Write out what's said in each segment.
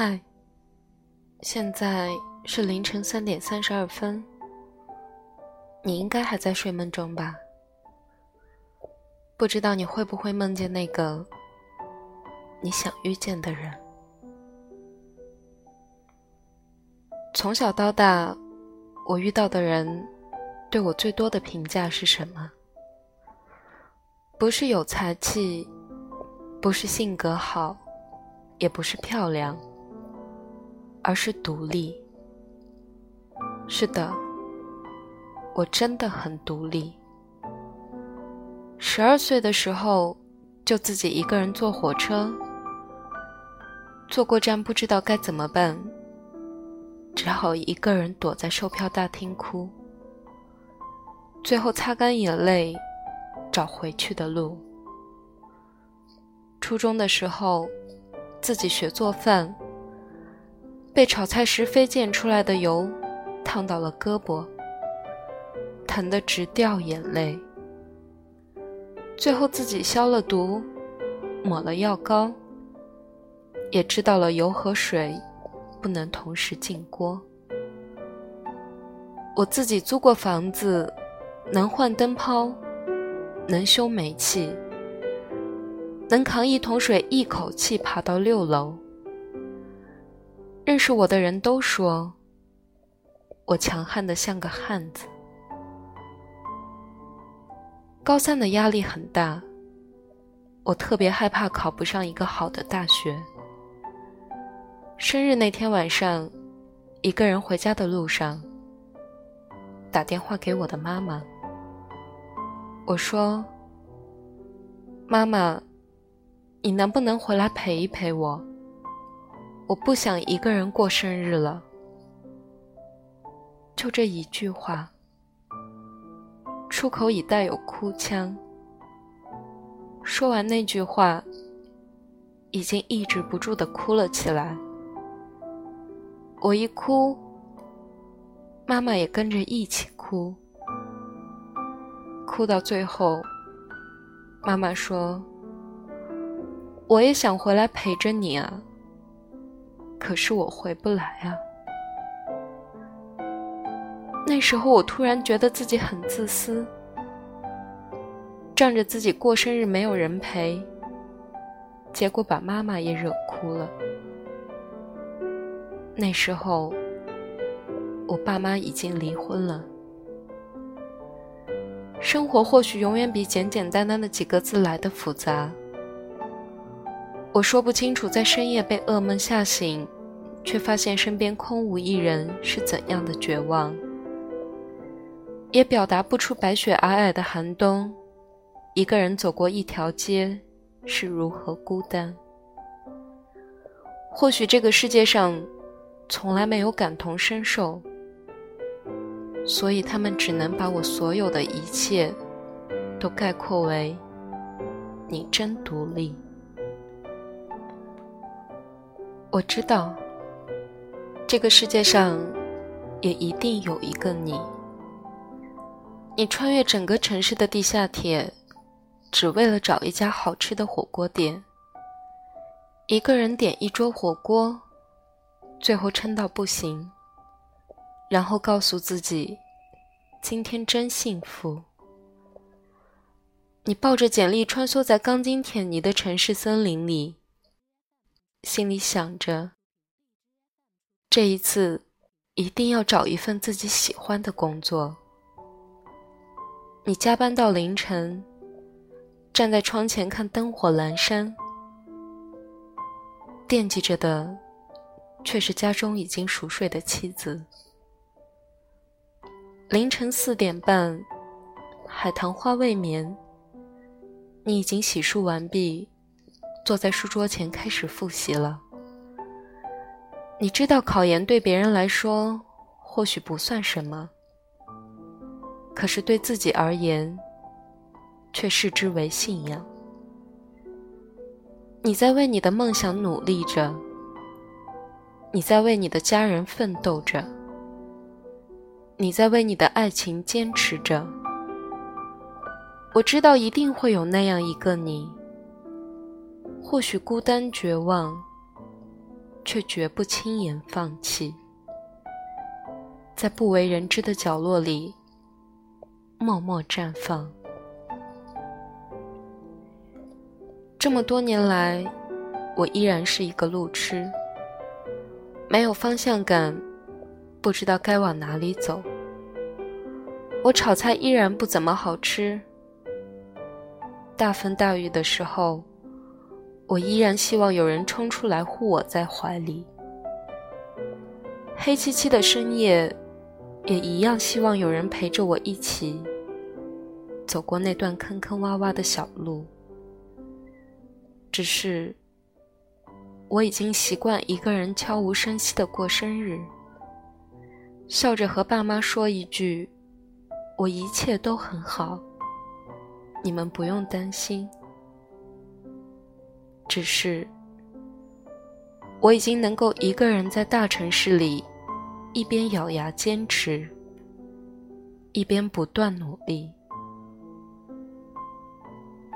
嗨，现在是凌晨三点三十二分，你应该还在睡梦中吧？不知道你会不会梦见那个你想遇见的人？从小到大，我遇到的人对我最多的评价是什么？不是有才气，不是性格好，也不是漂亮，而是独立。是的，我真的很独立。十二岁的时候，就自己一个人坐火车，坐过站不知道该怎么办。只好一个人躲在售票大厅哭，最后擦干眼泪，找回去的路。初中的时候，自己学做饭，被炒菜时飞溅出来的油烫到了胳膊，疼得直掉眼泪。最后自己消了毒，抹了药膏，也知道了油和水。不能同时进锅。我自己租过房子，能换灯泡，能修煤气，能扛一桶水一口气爬到六楼。认识我的人都说，我强悍的像个汉子。高三的压力很大，我特别害怕考不上一个好的大学。生日那天晚上，一个人回家的路上，打电话给我的妈妈。我说：“妈妈，你能不能回来陪一陪我？我不想一个人过生日了。”就这一句话，出口已带有哭腔。说完那句话，已经抑制不住的哭了起来。我一哭，妈妈也跟着一起哭。哭到最后，妈妈说：“我也想回来陪着你啊，可是我回不来啊。”那时候我突然觉得自己很自私，仗着自己过生日没有人陪，结果把妈妈也惹哭了。那时候，我爸妈已经离婚了。生活或许永远比简简单单的几个字来的复杂。我说不清楚，在深夜被噩梦吓醒，却发现身边空无一人是怎样的绝望，也表达不出白雪皑皑的寒冬，一个人走过一条街是如何孤单。或许这个世界上。从来没有感同身受，所以他们只能把我所有的一切都概括为“你真独立”。我知道，这个世界上也一定有一个你。你穿越整个城市的地下铁，只为了找一家好吃的火锅店，一个人点一桌火锅。最后撑到不行，然后告诉自己：“今天真幸福。”你抱着简历穿梭在钢筋铁泥的城市森林里，心里想着：“这一次一定要找一份自己喜欢的工作。”你加班到凌晨，站在窗前看灯火阑珊，惦记着的。却是家中已经熟睡的妻子。凌晨四点半，海棠花未眠，你已经洗漱完毕，坐在书桌前开始复习了。你知道考研对别人来说或许不算什么，可是对自己而言，却视之为信仰。你在为你的梦想努力着。你在为你的家人奋斗着，你在为你的爱情坚持着。我知道一定会有那样一个你，或许孤单绝望，却绝不轻言放弃，在不为人知的角落里默默绽放。这么多年来，我依然是一个路痴，没有方向感，不知道该往哪里走。我炒菜依然不怎么好吃，大风大雨的时候，我依然希望有人冲出来护我在怀里。黑漆漆的深夜，也一样希望有人陪着我一起走过那段坑坑洼洼的小路。只是，我已经习惯一个人悄无声息的过生日，笑着和爸妈说一句：“我一切都很好，你们不用担心。”只是，我已经能够一个人在大城市里，一边咬牙坚持，一边不断努力。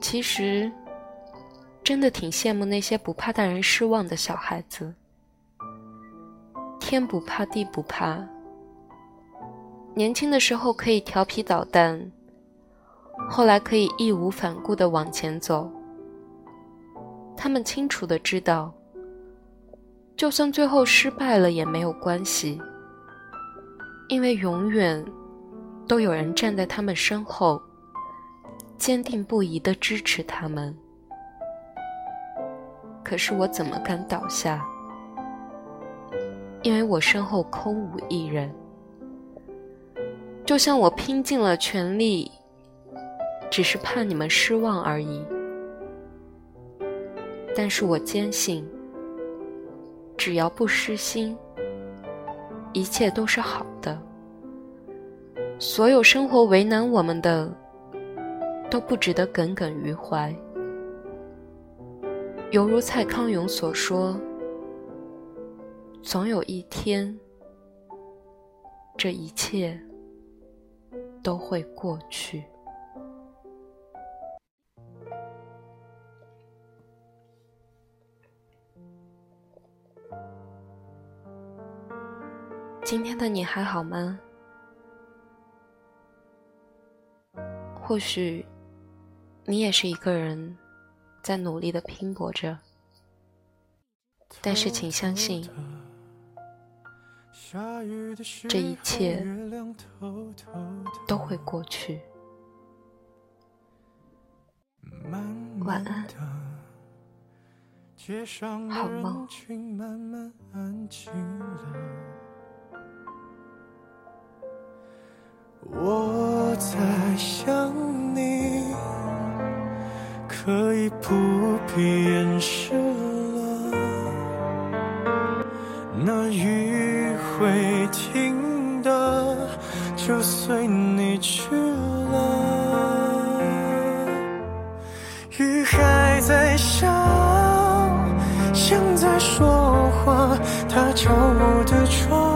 其实。真的挺羡慕那些不怕大人失望的小孩子，天不怕地不怕。年轻的时候可以调皮捣蛋，后来可以义无反顾地往前走。他们清楚的知道，就算最后失败了也没有关系，因为永远都有人站在他们身后，坚定不移的支持他们。可是我怎么敢倒下？因为我身后空无一人。就像我拼尽了全力，只是怕你们失望而已。但是我坚信，只要不失心，一切都是好的。所有生活为难我们的，都不值得耿耿于怀。犹如蔡康永所说：“总有一天，这一切都会过去。”今天的你还好吗？或许你也是一个人。在努力的拼搏着，但是请相信，这一切都会过去。晚安，好梦。我在想你。可以不必掩饰了，那雨会停的，就随你去了。雨还在下，像在说话，它敲我的窗，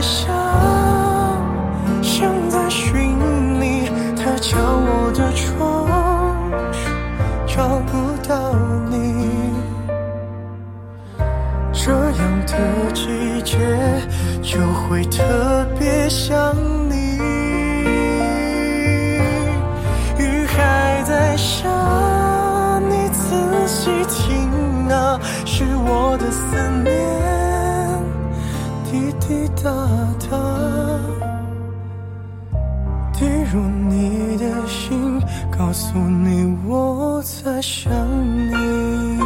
想，像在寻你，他敲我的窗，找不到你。这样的季节，就会特别想入你的心，告诉你我在想你。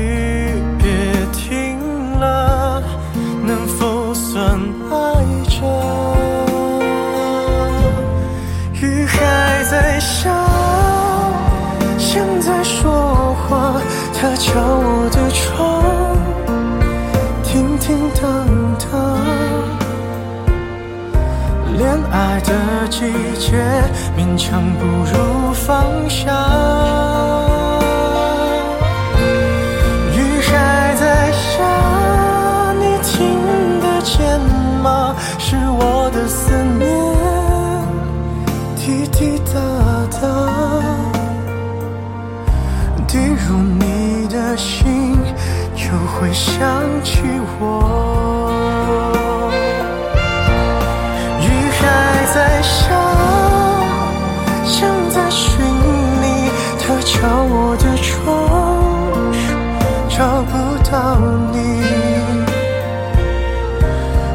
季节，勉强不如放下。雨还在下，你听得见吗？是我的思念，滴滴答答，滴入你的心，又会想起我。敲我的窗，找不到你。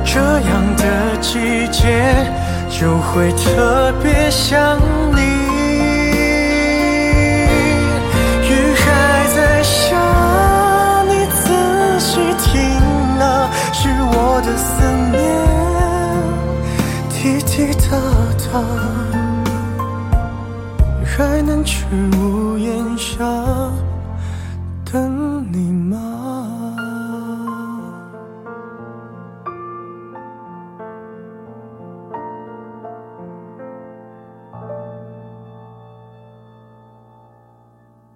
这样的季节就会特别想你。雨还在下，你仔细听啊，是我的思念。滴滴答答，还能去屋檐下。